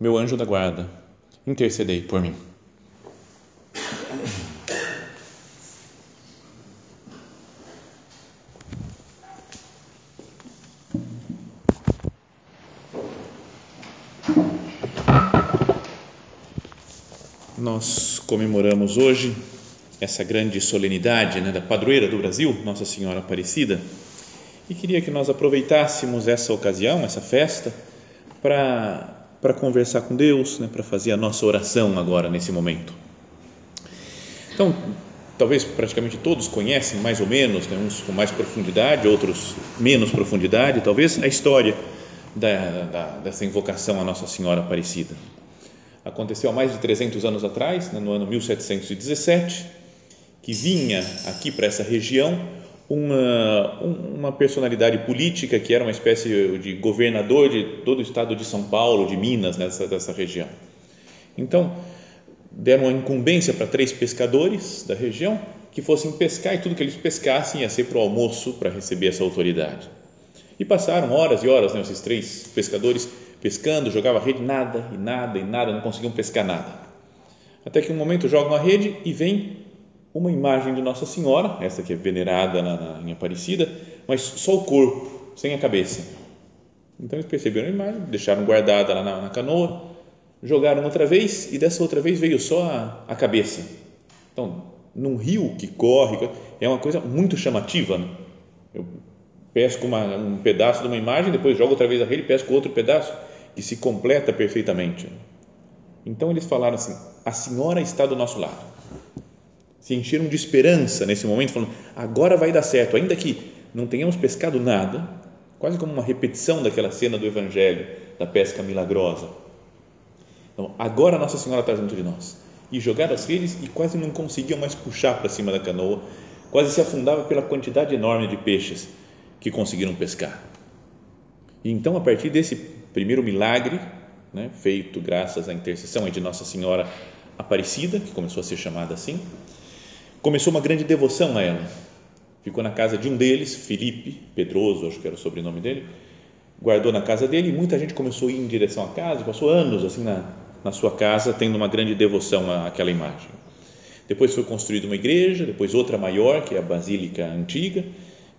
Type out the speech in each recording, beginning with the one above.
meu anjo da guarda, intercedei por mim. Nós comemoramos hoje essa grande solenidade né, da padroeira do Brasil, Nossa Senhora Aparecida, e queria que nós aproveitássemos essa ocasião, essa festa, para para conversar com Deus, né, para fazer a nossa oração agora nesse momento. Então, talvez praticamente todos conhecem mais ou menos, né, uns com mais profundidade, outros menos profundidade, talvez a história da, da, dessa invocação à Nossa Senhora Aparecida. Aconteceu há mais de 300 anos atrás, né, no ano 1717, que vinha aqui para essa região uma, uma personalidade política que era uma espécie de governador de todo o estado de São Paulo, de Minas, nessa dessa região. Então, deram uma incumbência para três pescadores da região que fossem pescar e tudo que eles pescassem ia ser para o almoço para receber essa autoridade. E passaram horas e horas, né, esses três pescadores pescando, jogavam a rede, nada e nada e nada, não conseguiam pescar nada. Até que um momento jogam a rede e vem uma imagem de Nossa Senhora, essa que é venerada na, na, em Aparecida, mas só o corpo, sem a cabeça. Então eles perceberam a imagem, deixaram guardada lá na, na canoa, jogaram outra vez e dessa outra vez veio só a, a cabeça. Então, num rio que corre, é uma coisa muito chamativa. Né? Eu pesco uma, um pedaço de uma imagem, depois jogo outra vez a rede e pesco outro pedaço que se completa perfeitamente. Então eles falaram assim: a senhora está do nosso lado se encheram de esperança nesse momento, falando: agora vai dar certo, ainda que não tenhamos pescado nada, quase como uma repetição daquela cena do Evangelho, da pesca milagrosa. Então, agora Nossa Senhora está junto de nós. E jogaram as redes e quase não conseguiam mais puxar para cima da canoa, quase se afundava pela quantidade enorme de peixes que conseguiram pescar. E então, a partir desse primeiro milagre, né, feito graças à intercessão de Nossa Senhora Aparecida, que começou a ser chamada assim, começou uma grande devoção a ela. Ficou na casa de um deles, Felipe Pedroso, acho que era o sobrenome dele, guardou na casa dele e muita gente começou a ir em direção à casa, passou anos assim na, na sua casa, tendo uma grande devoção àquela imagem. Depois foi construída uma igreja, depois outra maior, que é a Basílica Antiga,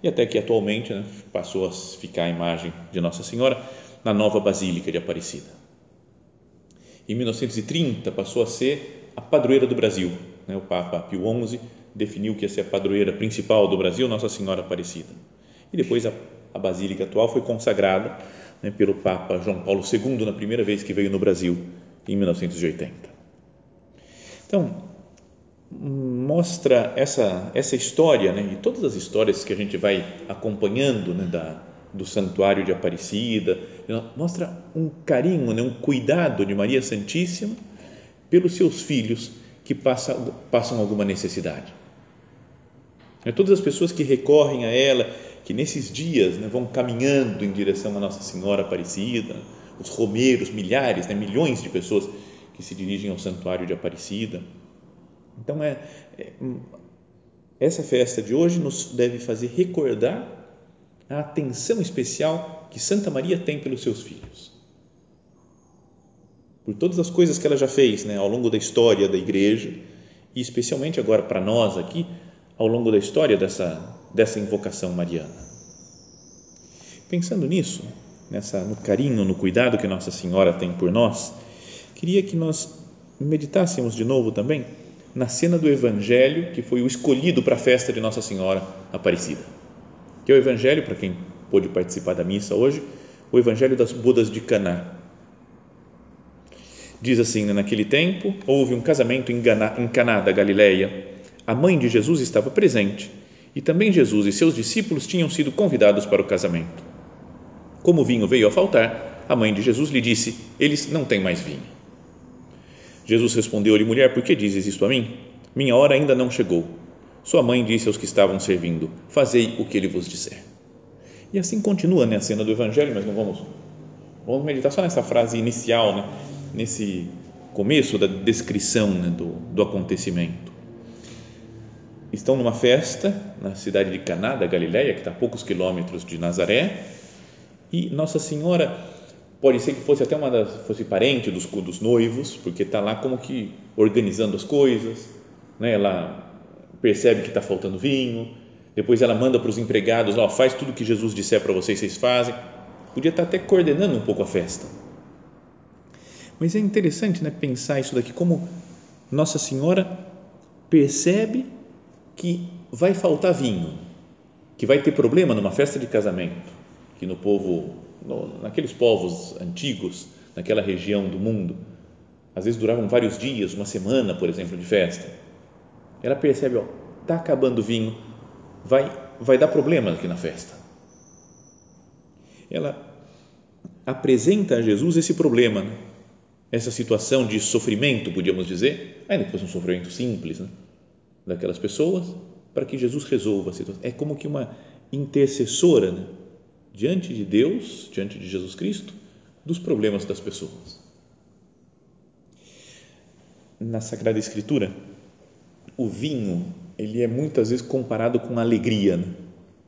e até que atualmente né, passou a ficar a imagem de Nossa Senhora na nova Basílica de Aparecida. Em 1930 passou a ser a padroeira do Brasil, né, o Papa Pio XI definiu que ia ser a padroeira principal do Brasil, Nossa Senhora Aparecida. E depois a, a Basílica atual foi consagrada né, pelo Papa João Paulo II na primeira vez que veio no Brasil, em 1980. Então, mostra essa, essa história, né, e todas as histórias que a gente vai acompanhando né, da, do Santuário de Aparecida, mostra um carinho, né, um cuidado de Maria Santíssima pelos seus filhos que passam, passam alguma necessidade. É todas as pessoas que recorrem a ela, que nesses dias né, vão caminhando em direção a Nossa Senhora Aparecida, os romeiros, milhares, né, milhões de pessoas que se dirigem ao Santuário de Aparecida. Então, é, é, essa festa de hoje nos deve fazer recordar a atenção especial que Santa Maria tem pelos seus filhos por todas as coisas que ela já fez né, ao longo da história da igreja e especialmente agora para nós aqui, ao longo da história dessa, dessa invocação mariana. Pensando nisso, nessa, no carinho, no cuidado que Nossa Senhora tem por nós, queria que nós meditássemos de novo também na cena do Evangelho que foi o escolhido para a festa de Nossa Senhora Aparecida, que é o Evangelho, para quem pôde participar da missa hoje, o Evangelho das bodas de Caná, Diz assim: né, naquele tempo houve um casamento em Caná da Galileia. A mãe de Jesus estava presente e também Jesus e seus discípulos tinham sido convidados para o casamento. Como o vinho veio a faltar, a mãe de Jesus lhe disse: Eles não têm mais vinho. Jesus respondeu-lhe: Mulher, por que dizes isto a mim? Minha hora ainda não chegou. Sua mãe disse aos que estavam servindo: Fazei o que ele vos disser. E assim continua né, a cena do Evangelho, mas não vamos, vamos meditar só nessa frase inicial, né, nesse começo da descrição né, do, do acontecimento. Estão numa festa na cidade de Caná da Galileia, que está a poucos quilômetros de Nazaré, e Nossa Senhora pode ser que fosse até uma das fosse parente dos, dos noivos, porque está lá como que organizando as coisas, né? Ela percebe que está faltando vinho, depois ela manda para os empregados, ó, faz tudo que Jesus disser para vocês, vocês fazem. Podia estar tá até coordenando um pouco a festa. Mas é interessante, né, pensar isso daqui como Nossa Senhora percebe que vai faltar vinho, que vai ter problema numa festa de casamento, que no povo, no, naqueles povos antigos, naquela região do mundo, às vezes duravam vários dias, uma semana, por exemplo, de festa ela percebe, ó, tá acabando o vinho, vai vai dar problema aqui na festa. Ela apresenta a Jesus esse problema, né? essa situação de sofrimento, podíamos dizer, ainda que fosse um sofrimento simples, né? Daquelas pessoas, para que Jesus resolva a situação. É como que uma intercessora né? diante de Deus, diante de Jesus Cristo, dos problemas das pessoas. Na Sagrada Escritura, o vinho, ele é muitas vezes comparado com alegria. Né?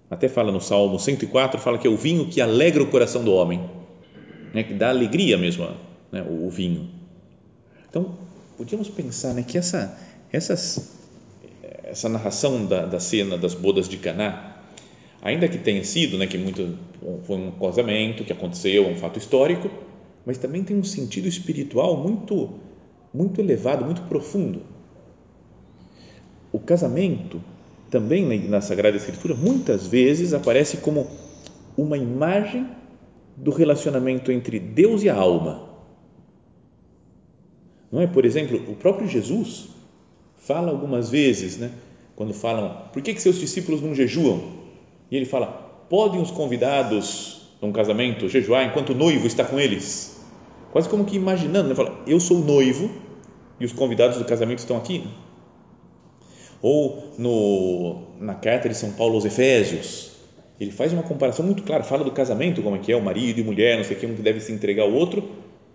Até fala no Salmo 104, fala que é o vinho que alegra o coração do homem, né? que dá alegria mesmo né? o, o, vinho. Então, podíamos pensar né? que essa, essas, essa narração da, da cena das bodas de Caná, ainda que tenha sido, né, que muito foi um casamento que aconteceu, um fato histórico, mas também tem um sentido espiritual muito muito elevado, muito profundo o casamento, também na Sagrada Escritura, muitas vezes aparece como uma imagem do relacionamento entre Deus e a alma. Não é? Por exemplo, o próprio Jesus fala algumas vezes, né? Quando falam, por que, que seus discípulos não jejuam? E ele fala, podem os convidados num casamento jejuar enquanto o noivo está com eles? Quase como que imaginando, né? Fala, eu sou o noivo e os convidados do casamento estão aqui. Ou no, na carta de São Paulo aos Efésios, ele faz uma comparação muito clara, fala do casamento, como é que é, o marido e mulher, não sei o que, um que deve se entregar ao outro,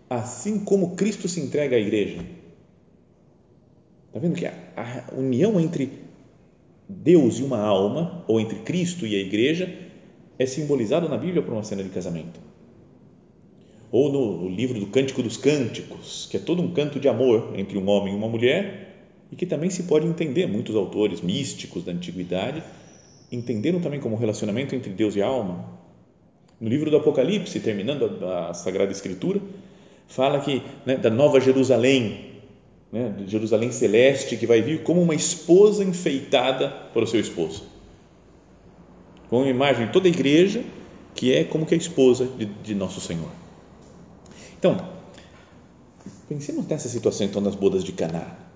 assim como Cristo se entrega à igreja. Está vendo que a, a união entre Deus e uma alma, ou entre Cristo e a igreja, é simbolizado na Bíblia por uma cena de casamento. Ou no, no livro do Cântico dos Cânticos, que é todo um canto de amor entre um homem e uma mulher, e que também se pode entender, muitos autores místicos da antiguidade entenderam também como relacionamento entre Deus e alma. No livro do Apocalipse, terminando a, a Sagrada Escritura, fala que né, da Nova Jerusalém, né, de Jerusalém celeste que vai vir como uma esposa enfeitada para o seu esposo. Com uma imagem de toda a igreja que é como que a esposa de, de nosso Senhor. Então, pensemos nessa situação então das bodas de Caná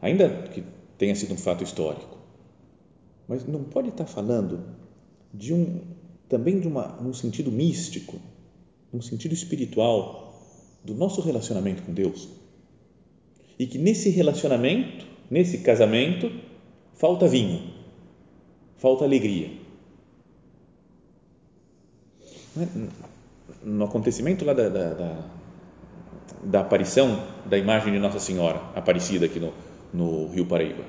ainda que tenha sido um fato histórico, mas não pode estar falando de um também de uma um sentido místico, um sentido espiritual do nosso relacionamento com Deus. E que nesse relacionamento, nesse casamento, falta vinho, falta alegria. No acontecimento lá da, da, da, da aparição da imagem de Nossa Senhora aparecida aqui no, no Rio Paraíba.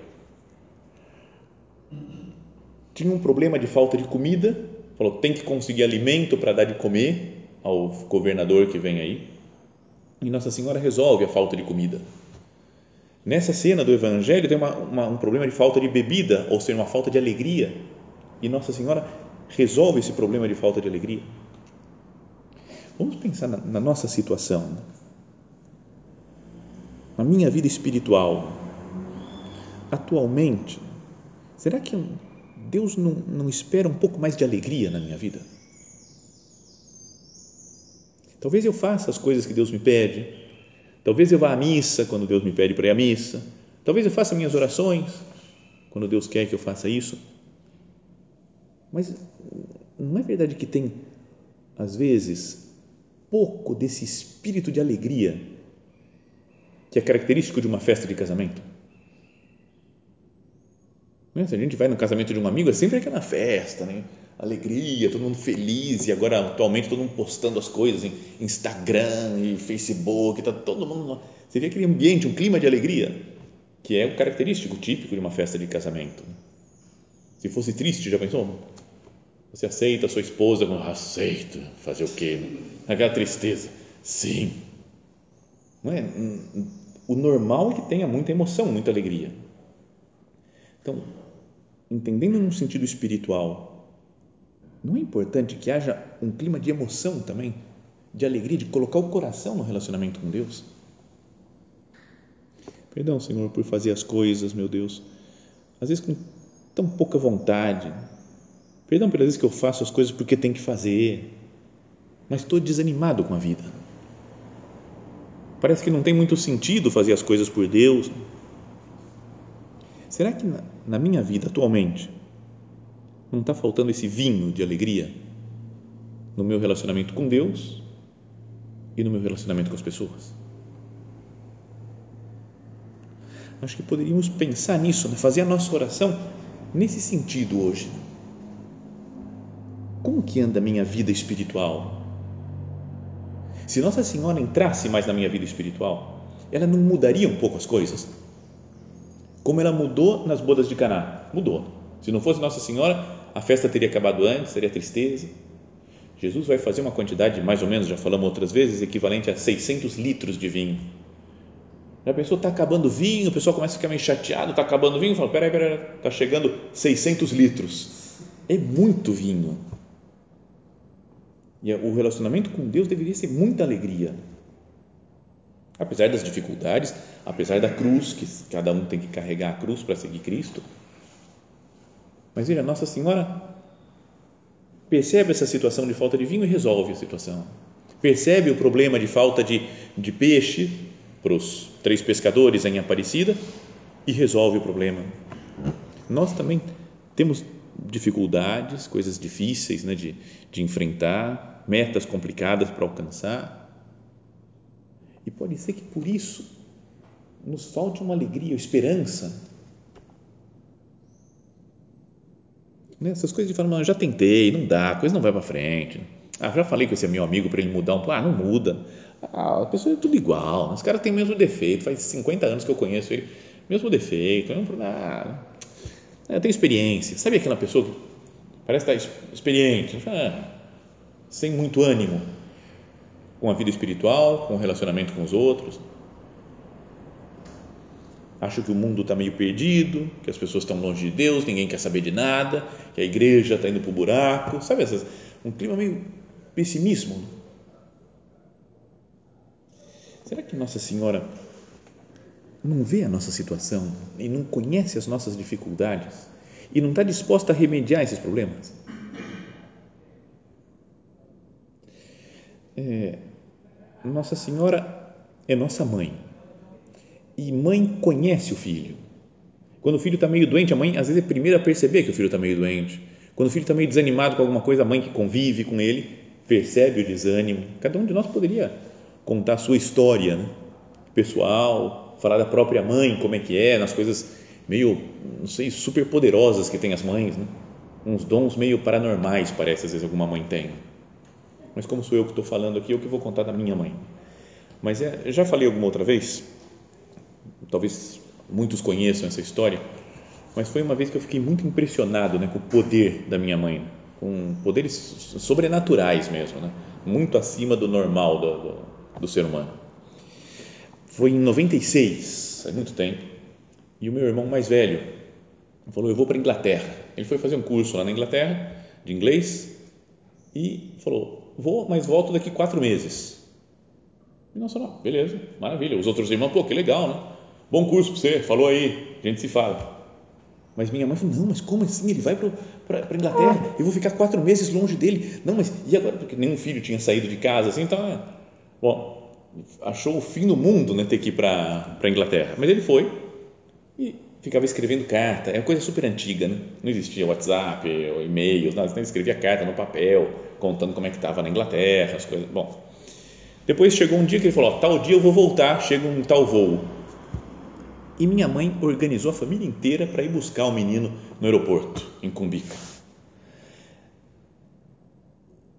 Tinha um problema de falta de comida, falou, tem que conseguir alimento para dar de comer ao governador que vem aí. E Nossa Senhora resolve a falta de comida. Nessa cena do Evangelho tem uma, uma, um problema de falta de bebida, ou seja, uma falta de alegria. E Nossa Senhora resolve esse problema de falta de alegria. Vamos pensar na, na nossa situação, na minha vida espiritual atualmente, será que Deus não, não espera um pouco mais de alegria na minha vida? Talvez eu faça as coisas que Deus me pede, talvez eu vá à missa quando Deus me pede para ir à missa, talvez eu faça minhas orações quando Deus quer que eu faça isso, mas não é verdade que tem, às vezes, pouco desse espírito de alegria que é característico de uma festa de casamento? Né? Se a gente vai no casamento de um amigo, é sempre aquela festa, né? Alegria, todo mundo feliz e agora atualmente todo mundo postando as coisas em Instagram e Facebook, tá todo mundo. Você vê aquele ambiente, um clima de alegria, que é o característico, típico de uma festa de casamento. Se fosse triste, já pensou? Você aceita a sua esposa, aceito, fazer o quê? Aquela tristeza, sim. Não é? O normal é que tenha muita emoção, muita alegria. Então, entendendo no sentido espiritual, não é importante que haja um clima de emoção também, de alegria, de colocar o coração no relacionamento com Deus? Perdão, Senhor, por fazer as coisas, meu Deus, às vezes com tão pouca vontade. Perdão pelas vezes que eu faço as coisas porque tem que fazer, mas estou desanimado com a vida. Parece que não tem muito sentido fazer as coisas por Deus. Será que na, na minha vida atualmente não está faltando esse vinho de alegria no meu relacionamento com Deus e no meu relacionamento com as pessoas? Acho que poderíamos pensar nisso, né? fazer a nossa oração nesse sentido hoje. Como que anda a minha vida espiritual? Se Nossa Senhora entrasse mais na minha vida espiritual, ela não mudaria um pouco as coisas? Como ela mudou nas bodas de Caná? Mudou. Se não fosse Nossa Senhora, a festa teria acabado antes, seria tristeza. Jesus vai fazer uma quantidade, mais ou menos, já falamos outras vezes, equivalente a 600 litros de vinho a pessoa está acabando vinho, o pessoal começa a ficar meio chateado, está acabando vinho, fala, peraí, peraí, está chegando 600 litros. É muito vinho. E o relacionamento com Deus deveria ser muita alegria. Apesar das dificuldades, apesar da cruz, que cada um tem que carregar a cruz para seguir Cristo. Mas veja, Nossa Senhora percebe essa situação de falta de vinho e resolve a situação. Percebe o problema de falta de, de peixe para os três pescadores em Aparecida e resolve o problema. Nós também temos dificuldades, coisas difíceis né, de, de enfrentar, metas complicadas para alcançar. E pode ser que por isso nos falte uma alegria, esperança. Né? Essas coisas de falar, já tentei, não dá, a coisa não vai para frente. Ah, já falei com esse meu amigo para ele mudar um plano, ah, não muda. Ah, a pessoa é tudo igual, os caras têm o mesmo defeito, faz 50 anos que eu conheço ele, mesmo defeito, não, ah, eu tenho experiência. Sabe aquela pessoa que parece estar experiente, ah, sem muito ânimo com a vida espiritual, com o relacionamento com os outros? Acho que o mundo está meio perdido, que as pessoas estão longe de Deus, ninguém quer saber de nada, que a igreja está indo para o buraco, sabe? Essas, um clima meio pessimismo Será que Nossa Senhora não vê a nossa situação e não conhece as nossas dificuldades e não está disposta a remediar esses problemas? É, nossa Senhora é nossa mãe e mãe conhece o filho. Quando o filho está meio doente, a mãe às vezes é a primeira a perceber que o filho está meio doente. Quando o filho está meio desanimado com alguma coisa, a mãe que convive com ele percebe o desânimo. Cada um de nós poderia contar a sua história né? pessoal, falar da própria mãe, como é que é, nas coisas meio, não sei, super poderosas que tem as mães, né? uns dons meio paranormais, parece, às vezes alguma mãe tem. Mas como sou eu que estou falando aqui, eu que vou contar da minha mãe. Mas é, já falei alguma outra vez, talvez muitos conheçam essa história, mas foi uma vez que eu fiquei muito impressionado né, com o poder da minha mãe, com poderes sobrenaturais mesmo, né? muito acima do normal do, do, do ser humano. Foi em 96, faz muito tempo, e o meu irmão mais velho falou: Eu vou para a Inglaterra. Ele foi fazer um curso lá na Inglaterra de inglês e falou: Vou, mas volto daqui quatro meses. E nós falamos: Beleza, maravilha. Os outros irmãos, pô, que legal, né? Bom curso para você, falou aí, a gente se fala. Mas minha mãe falou: Não, mas como assim? Ele vai para a Inglaterra, eu vou ficar quatro meses longe dele. Não, mas e agora? Porque nenhum filho tinha saído de casa, assim, então é Bom, achou o fim do mundo né, ter que ir para a Inglaterra, mas ele foi e ficava escrevendo carta, é uma coisa super antiga, né? não existia WhatsApp, e-mails, nada, então escrevia carta no papel, contando como é que estava na Inglaterra, as coisas, bom, Depois chegou um dia que ele falou: ó, tal dia eu vou voltar, chega um tal voo. E minha mãe organizou a família inteira para ir buscar o menino no aeroporto, em Cumbica.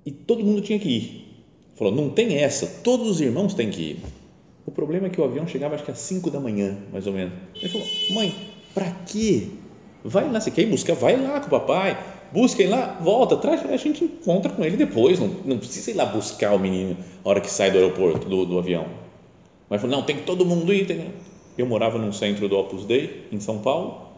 E todo mundo tinha que ir. Falou: não tem essa, todos os irmãos têm que ir. O problema é que o avião chegava acho que às 5 da manhã, mais ou menos. Ele falou: mãe, para quê? Vai lá, você quer ir buscar? Vai lá com o papai, busquem lá, volta, traz, a gente encontra com ele depois. Não, não precisa ir lá buscar o menino a hora que sai do aeroporto, do, do avião. Mas falou: não, tem que todo mundo ir. Tem... Eu morava no centro do Opus Dei, em São Paulo.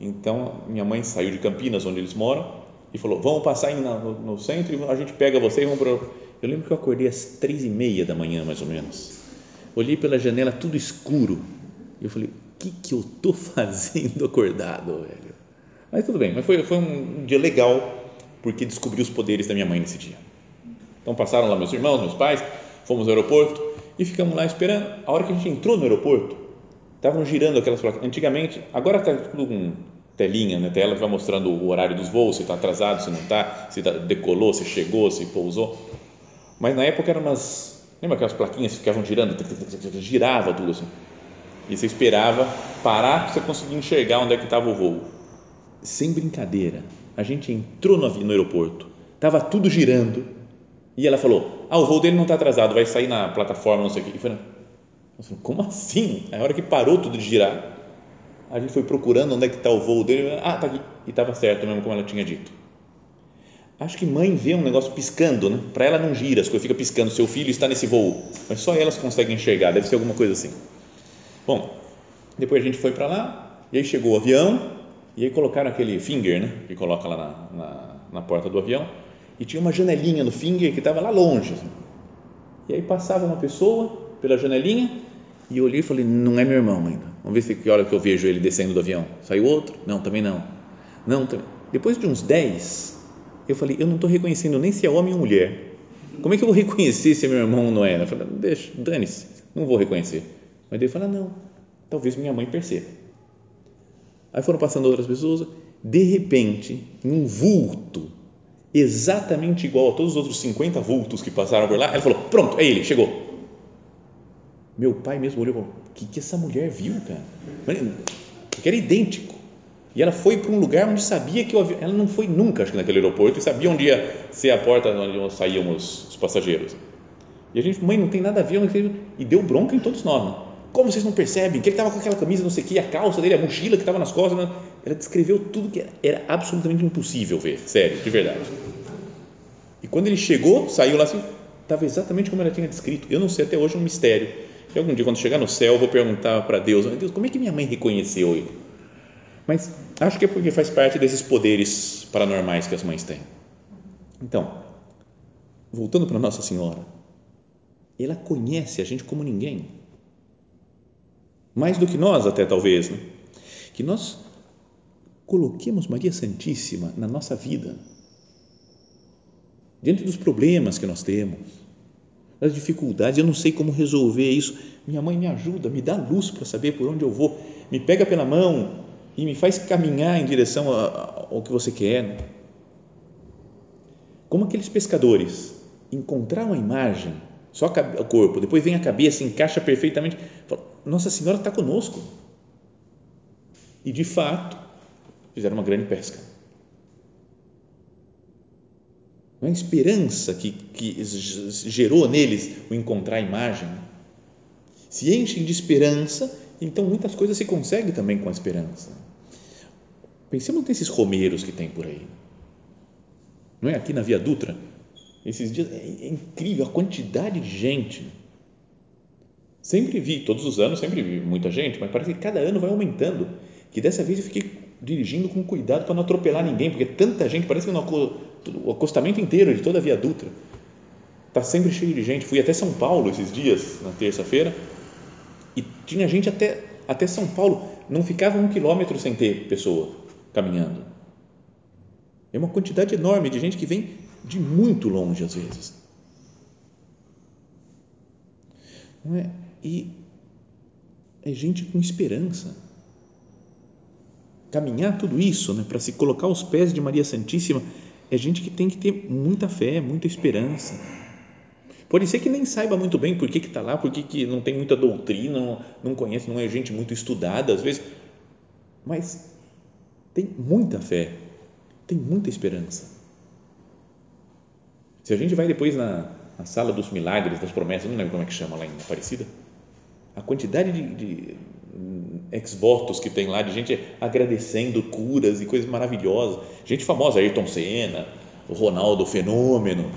Então, minha mãe saiu de Campinas, onde eles moram, e falou: Vamos passar no, centro e a gente pega você e vamos para. Eu lembro que eu acordei às três e meia da manhã, mais ou menos. Olhei pela janela, tudo escuro. Eu falei: O que, que eu estou fazendo acordado, velho? Mas tudo bem, mas foi, foi um dia legal, porque descobri os poderes da minha mãe nesse dia. Então passaram lá meus irmãos, meus pais, fomos ao aeroporto e ficamos lá esperando. A hora que a gente entrou no aeroporto, estavam girando aquelas placas. Antigamente, agora está tudo com telinha, né? tela que vai mostrando o horário dos voos, se está atrasado, se não está, se tá, decolou, se chegou, se pousou. Mas na época eram umas, lembra aquelas plaquinhas que ficavam girando, girava tudo assim. E você esperava parar para você conseguir enxergar onde é que estava o voo. Sem brincadeira, a gente entrou no, no aeroporto, estava tudo girando e ela falou: Ah, o voo dele não está atrasado, vai sair na plataforma, não sei o quê. E foi, falei, como assim? A hora que parou tudo de girar, a gente foi procurando onde é que está o voo dele. Ah, está aqui. E estava certo mesmo, como ela tinha dito. Acho que mãe vê um negócio piscando, né? Para ela não gira, as coisas fica piscando. Seu filho está nesse voo, mas só elas conseguem enxergar. Deve ser alguma coisa assim. Bom, depois a gente foi para lá e aí chegou o avião e aí colocaram aquele finger, né? Que coloca lá na, na, na porta do avião e tinha uma janelinha no finger que estava lá longe. Assim. E aí passava uma pessoa pela janelinha e eu olhei e falei, não é meu irmão ainda. Vamos ver se que hora que eu vejo ele descendo do avião. Saiu outro? Não, também não. Não, também. Depois de uns 10, eu falei, eu não estou reconhecendo nem se é homem ou mulher. Como é que eu vou reconhecer se é meu irmão ou não é? Eu falei, deixa, dane-se, não vou reconhecer. Mas ele falou, não, talvez minha mãe perceba. Aí foram passando outras pessoas, de repente, um vulto, exatamente igual a todos os outros 50 vultos que passaram por lá, ela falou, pronto, é ele, chegou meu pai mesmo olhou e falou: O que, que essa mulher viu, cara? Porque era idêntico. E ela foi para um lugar onde sabia que avião. Ela não foi nunca, acho que naquele aeroporto, e sabia onde ia ser a porta onde saíam os, os passageiros. E a gente, mãe, não tem nada a ver, e deu bronca em todos nós. Né? Como vocês não percebem? Que ele estava com aquela camisa, não sei o que, a calça dele, a mochila que estava nas costas. Né? Ela descreveu tudo que era absolutamente impossível ver, sério, de verdade. E quando ele chegou, saiu lá assim, estava exatamente como ela tinha descrito. Eu não sei até hoje, é um mistério e algum dia, quando chegar no céu, eu vou perguntar para Deus: Deus, como é que minha mãe reconheceu ele? Mas acho que é porque faz parte desses poderes paranormais que as mães têm. Então, voltando para Nossa Senhora, ela conhece a gente como ninguém. Mais do que nós, até talvez. Né? Que nós coloquemos Maria Santíssima na nossa vida, diante dos problemas que nós temos as dificuldades, eu não sei como resolver isso. Minha mãe me ajuda, me dá luz para saber por onde eu vou, me pega pela mão e me faz caminhar em direção ao que você quer. Como aqueles pescadores encontraram a imagem, só o corpo, depois vem a cabeça, encaixa perfeitamente. Nossa Senhora está conosco. E de fato, fizeram uma grande pesca não é a esperança que, que gerou neles o encontrar a imagem. Se enchem de esperança, então muitas coisas se conseguem também com a esperança. Pensemos nesses romeiros que tem por aí. Não é aqui na Via Dutra? Esses dias é, é incrível a quantidade de gente. Sempre vi, todos os anos sempre vi muita gente, mas parece que cada ano vai aumentando. Que dessa vez eu fiquei dirigindo com cuidado para não atropelar ninguém, porque tanta gente, parece que não, o acostamento inteiro de toda a Via Dutra está sempre cheio de gente. Fui até São Paulo esses dias, na terça-feira, e tinha gente até, até São Paulo, não ficava um quilômetro sem ter pessoa caminhando. É uma quantidade enorme de gente que vem de muito longe às vezes. Não é? E é gente com esperança caminhar tudo isso, né, para se colocar aos pés de Maria Santíssima, é gente que tem que ter muita fé, muita esperança. Pode ser que nem saiba muito bem por que está lá, por que, que não tem muita doutrina, não, não conhece, não é gente muito estudada às vezes, mas tem muita fé, tem muita esperança. Se a gente vai depois na, na sala dos milagres, das promessas, não lembro como é que chama lá em Aparecida, a quantidade de, de ex-votos que tem lá, de gente agradecendo curas e coisas maravilhosas, gente famosa, Ayrton Senna, o Ronaldo Fenômeno.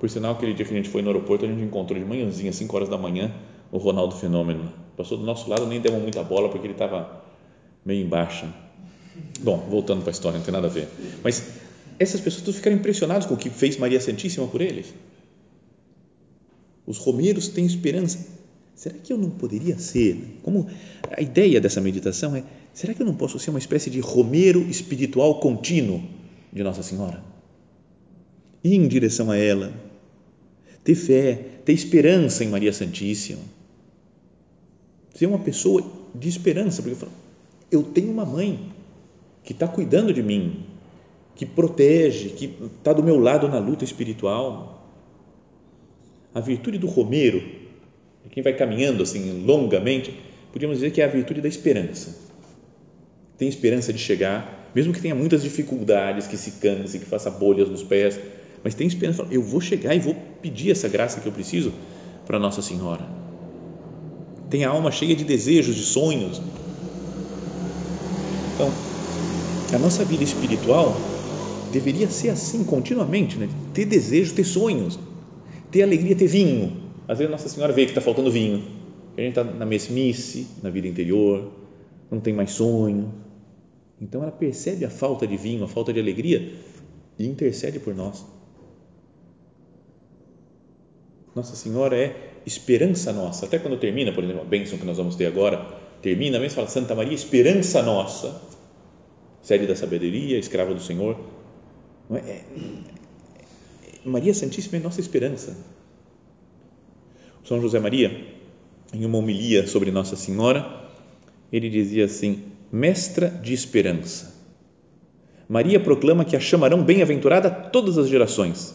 Por sinal, aquele dia que a gente foi no aeroporto, a gente encontrou de manhãzinha, 5 horas da manhã, o Ronaldo Fenômeno. Passou do nosso lado, nem demos muita bola porque ele estava meio embaixo. Bom, voltando para a história, não tem nada a ver. Mas essas pessoas todas ficaram impressionadas com o que fez Maria Santíssima por eles. Os romeiros têm esperança Será que eu não poderia ser? Como a ideia dessa meditação é: será que eu não posso ser uma espécie de romero espiritual contínuo de Nossa Senhora? Ir em direção a ela, ter fé, ter esperança em Maria Santíssima, ser uma pessoa de esperança, porque eu, falo, eu tenho uma mãe que está cuidando de mim, que protege, que está do meu lado na luta espiritual. A virtude do romero quem vai caminhando assim longamente, podíamos dizer que é a virtude da esperança. Tem esperança de chegar, mesmo que tenha muitas dificuldades, que se canse, que faça bolhas nos pés, mas tem esperança, eu vou chegar e vou pedir essa graça que eu preciso para Nossa Senhora. Tem a alma cheia de desejos, de sonhos. Então, a nossa vida espiritual deveria ser assim continuamente, né? ter desejo, ter sonhos, ter alegria, ter vinho às vezes Nossa Senhora vê que está faltando vinho, a gente está na mesmice, na vida interior, não tem mais sonho. Então ela percebe a falta de vinho, a falta de alegria e intercede por nós. Nossa Senhora é esperança nossa. Até quando termina, por exemplo, a bênção que nós vamos ter agora, termina mesmo, fala Santa Maria, esperança nossa, sede da sabedoria, escrava do Senhor. É? É, Maria Santíssima é nossa esperança são José Maria, em uma homilia sobre Nossa Senhora, ele dizia assim: Mestra de esperança. Maria proclama que a chamarão bem-aventurada todas as gerações.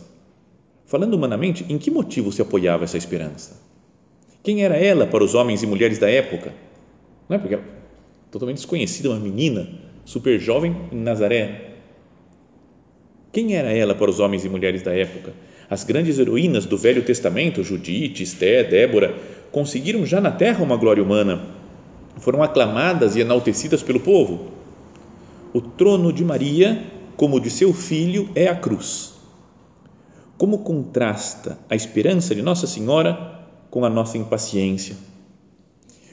Falando humanamente, em que motivo se apoiava essa esperança? Quem era ela para os homens e mulheres da época? Não é porque ela totalmente desconhecida, uma menina super jovem em Nazaré. Quem era ela para os homens e mulheres da época? As grandes heroínas do Velho Testamento, Judite, Esté, Débora, conseguiram já na terra uma glória humana. Foram aclamadas e enaltecidas pelo povo. O trono de Maria, como de seu filho, é a cruz. Como contrasta a esperança de Nossa Senhora com a nossa impaciência?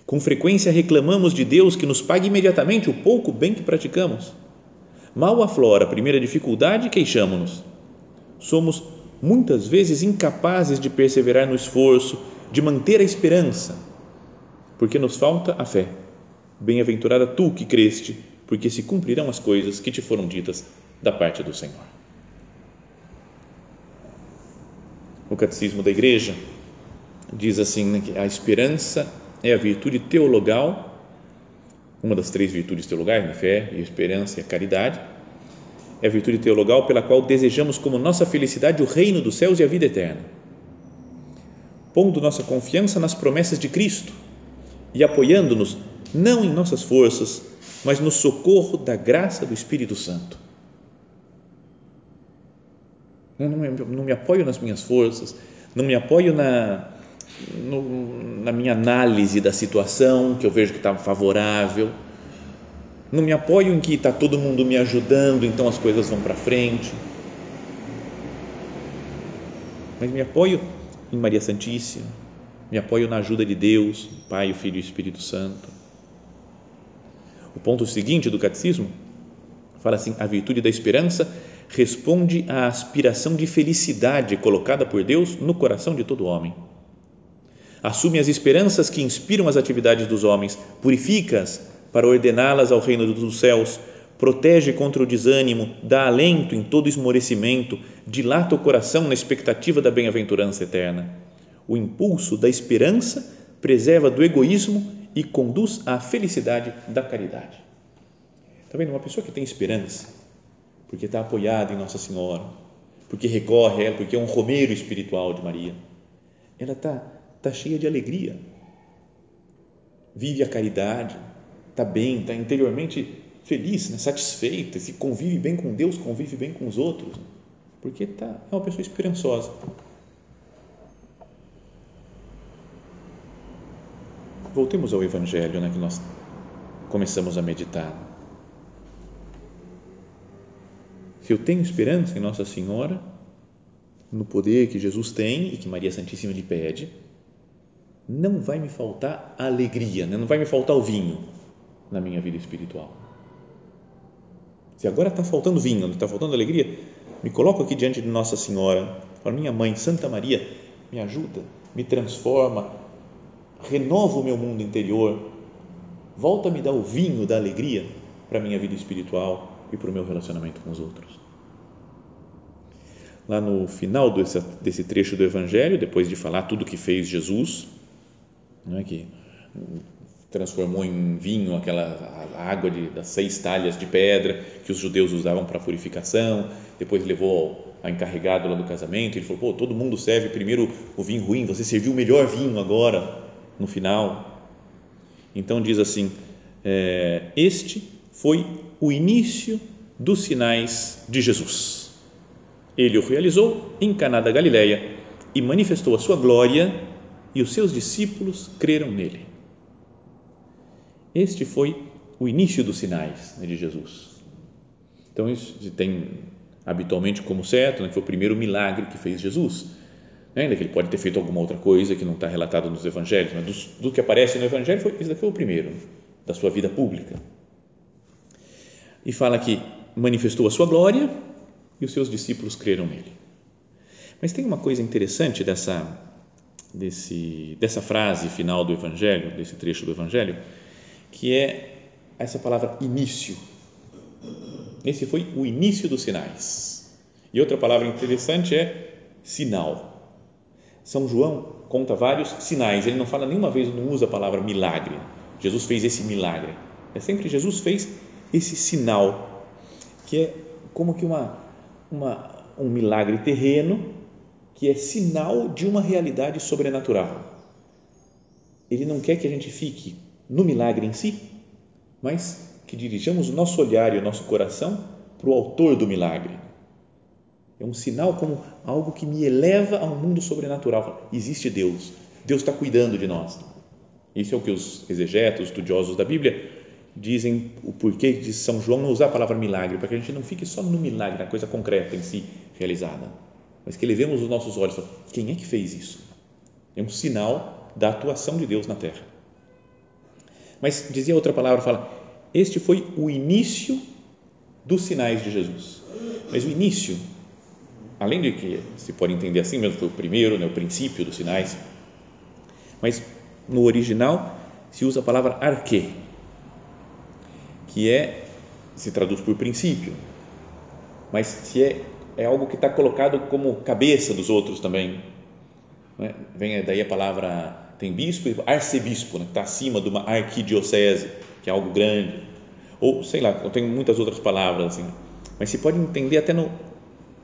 Com frequência reclamamos de Deus que nos pague imediatamente o pouco bem que praticamos. Mal aflora a primeira dificuldade, queixamos-nos. Somos muitas vezes incapazes de perseverar no esforço, de manter a esperança, porque nos falta a fé. Bem-aventurada tu que creste, porque se cumprirão as coisas que te foram ditas da parte do Senhor. O Catecismo da Igreja diz assim né, que a esperança é a virtude teologal, uma das três virtudes teologais, né, fé, esperança e a caridade, é a virtude teologal pela qual desejamos como nossa felicidade o reino dos céus e a vida eterna. Pondo nossa confiança nas promessas de Cristo e apoiando-nos não em nossas forças, mas no socorro da graça do Espírito Santo. Eu não me, não me apoio nas minhas forças, não me apoio na, no, na minha análise da situação, que eu vejo que está favorável não me apoio em que está todo mundo me ajudando, então as coisas vão para frente. Mas me apoio em Maria Santíssima, me apoio na ajuda de Deus, Pai, o Filho e o Espírito Santo. O ponto seguinte do catecismo fala assim: a virtude da esperança responde à aspiração de felicidade colocada por Deus no coração de todo homem. Assume as esperanças que inspiram as atividades dos homens, purifica-as para ordená-las ao reino dos céus, protege contra o desânimo, dá alento em todo esmorecimento, dilata o coração na expectativa da bem-aventurança eterna. O impulso da esperança preserva do egoísmo e conduz à felicidade da caridade. Está vendo? Uma pessoa que tem esperança, porque está apoiada em Nossa Senhora, porque recorre a ela, porque é um romeiro espiritual de Maria ela está tá cheia de alegria, vive a caridade, está bem, está interiormente feliz, né? satisfeita, se convive bem com Deus, convive bem com os outros, porque tá, é uma pessoa esperançosa. Voltemos ao Evangelho né, que nós começamos a meditar. Se eu tenho esperança em Nossa Senhora, no poder que Jesus tem e que Maria Santíssima lhe pede, não vai me faltar alegria, né? não vai me faltar o vinho na minha vida espiritual. Se agora está faltando vinho, está faltando alegria, me coloco aqui diante de Nossa Senhora, para minha mãe, Santa Maria, me ajuda, me transforma, renova o meu mundo interior, volta a me dar o vinho da alegria para a minha vida espiritual e para o meu relacionamento com os outros. Lá no final desse, desse trecho do Evangelho, depois de falar tudo que fez Jesus, não é que transformou em vinho aquela água de, das seis talhas de pedra que os judeus usavam para purificação, depois levou ao encarregado lá do casamento, ele falou, pô, todo mundo serve primeiro o vinho ruim, você serviu o melhor vinho agora, no final. Então diz assim: é, Este foi o início dos sinais de Jesus. Ele o realizou em Caná da Galileia e manifestou a sua glória e os seus discípulos creram nele. Este foi o início dos sinais né, de Jesus. Então isso tem habitualmente como certo, né, foi o primeiro milagre que fez Jesus ainda que ele pode ter feito alguma outra coisa que não está relatado nos evangelhos, mas do, do, que aparece no evangelho, foi, esse daqui foi o primeiro da sua vida pública. E fala que manifestou a sua glória e os seus discípulos creram nele. Mas tem uma coisa interessante dessa, desse, dessa frase final do evangelho, desse trecho do evangelho, que é essa palavra início. Esse foi o início dos sinais. E outra palavra interessante é sinal são João conta vários sinais, ele não fala nenhuma vez, não usa a palavra milagre. Jesus fez esse milagre. É sempre Jesus fez esse sinal, que é como que uma, uma, um milagre terreno, que é sinal de uma realidade sobrenatural. Ele não quer que a gente fique no milagre em si, mas que dirijamos o nosso olhar e o nosso coração para o autor do milagre é um sinal como algo que me eleva a um mundo sobrenatural. Existe Deus. Deus está cuidando de nós. Isso é o que os exegetos, estudiosos da Bíblia, dizem o porquê de São João não usar a palavra milagre, para que a gente não fique só no milagre, na coisa concreta em si realizada, mas que levemos os nossos olhos para quem é que fez isso? É um sinal da atuação de Deus na terra. Mas dizia outra palavra, fala, este foi o início dos sinais de Jesus. Mas o início além de que se pode entender assim mesmo, foi o primeiro, né, o princípio dos sinais, mas no original se usa a palavra arque, que é, se traduz por princípio, mas se é, é algo que está colocado como cabeça dos outros também. Né? Vem daí a palavra, tem bispo e arcebispo, né? está acima de uma arquidiocese, que é algo grande. Ou, sei lá, eu tenho muitas outras palavras assim, mas se pode entender até no,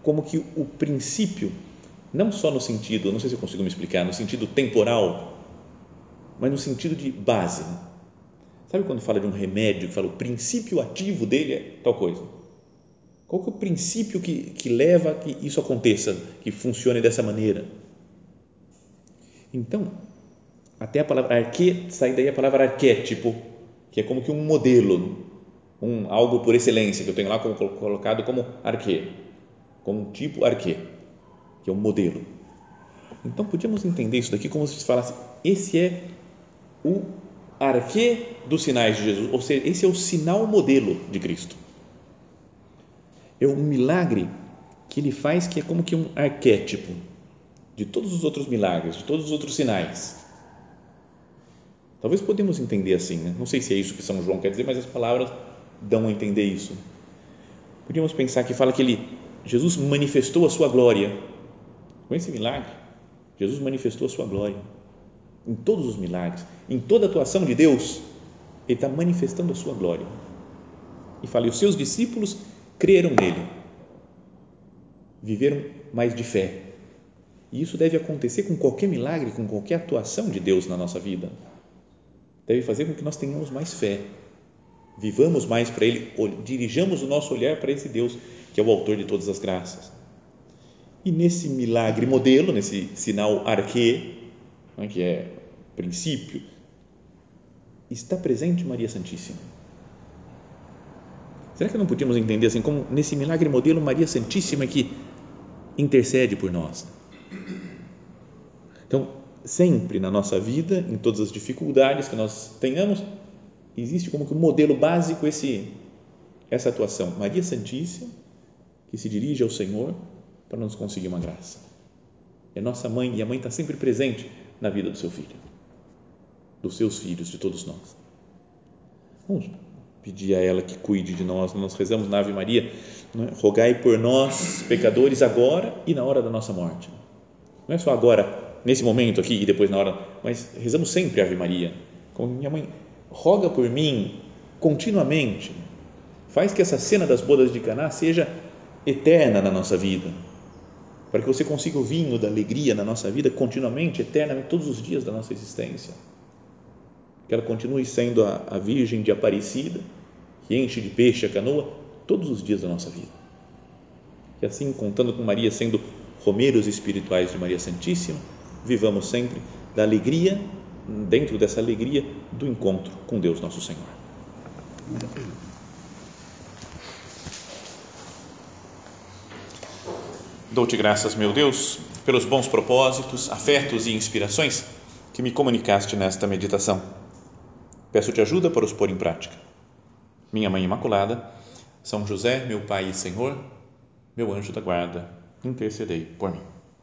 como que o princípio, não só no sentido, não sei se eu consigo me explicar, no sentido temporal, mas no sentido de base. Né? Sabe quando fala de um remédio que fala o princípio ativo dele é tal coisa? Qual que é o princípio que, que leva a que isso aconteça, que funcione dessa maneira? Então, até a palavra arque, sai daí a palavra arquétipo, que é como que um modelo, um, algo por excelência, que eu tenho lá como, colocado como arque como um tipo arquê, que é um modelo. Então, podíamos entender isso daqui como se falasse, esse é o arquê dos sinais de Jesus, ou seja, esse é o sinal modelo de Cristo. É um milagre que ele faz que é como que um arquétipo de todos os outros milagres, de todos os outros sinais. Talvez podemos entender assim, né? não sei se é isso que São João quer dizer, mas as palavras dão a entender isso. Podíamos pensar que fala que ele Jesus manifestou a sua glória. Com esse milagre, Jesus manifestou a sua glória. Em todos os milagres, em toda a atuação de Deus, Ele está manifestando a sua glória. E fala, e os seus discípulos creram nele, viveram mais de fé. E isso deve acontecer com qualquer milagre, com qualquer atuação de Deus na nossa vida. Deve fazer com que nós tenhamos mais fé, vivamos mais para Ele, dirijamos o nosso olhar para esse Deus que é o autor de todas as graças. E nesse milagre modelo, nesse sinal arquê, né, que é princípio, está presente Maria Santíssima. Será que não podíamos entender assim, como nesse milagre modelo, Maria Santíssima que intercede por nós? Sempre na nossa vida, em todas as dificuldades que nós tenhamos, existe como que um modelo básico esse essa atuação. Maria Santíssima que se dirige ao Senhor para nos conseguir uma graça. É nossa mãe e a mãe está sempre presente na vida do seu filho, dos seus filhos, de todos nós. Vamos pedir a ela que cuide de nós. Nós rezamos na Ave Maria, é? rogai por nós, pecadores, agora e na hora da nossa morte. Não é só agora, nesse momento aqui e depois na hora, mas rezamos sempre Ave Maria. Como minha mãe, roga por mim continuamente. Faz que essa cena das bodas de Caná seja eterna na nossa vida para que você consiga o vinho da alegria na nossa vida continuamente, eternamente, todos os dias da nossa existência. Que ela continue sendo a, a Virgem de Aparecida, que enche de peixe a canoa, todos os dias da nossa vida. Que assim, contando com Maria sendo romeiros espirituais de Maria Santíssima, vivamos sempre da alegria, dentro dessa alegria do encontro com Deus nosso Senhor. Dou-te graças, meu Deus, pelos bons propósitos, afetos e inspirações que me comunicaste nesta meditação. Peço-te ajuda para os pôr em prática. Minha Mãe Imaculada, São José, meu Pai e Senhor, meu anjo da guarda, intercedei por mim.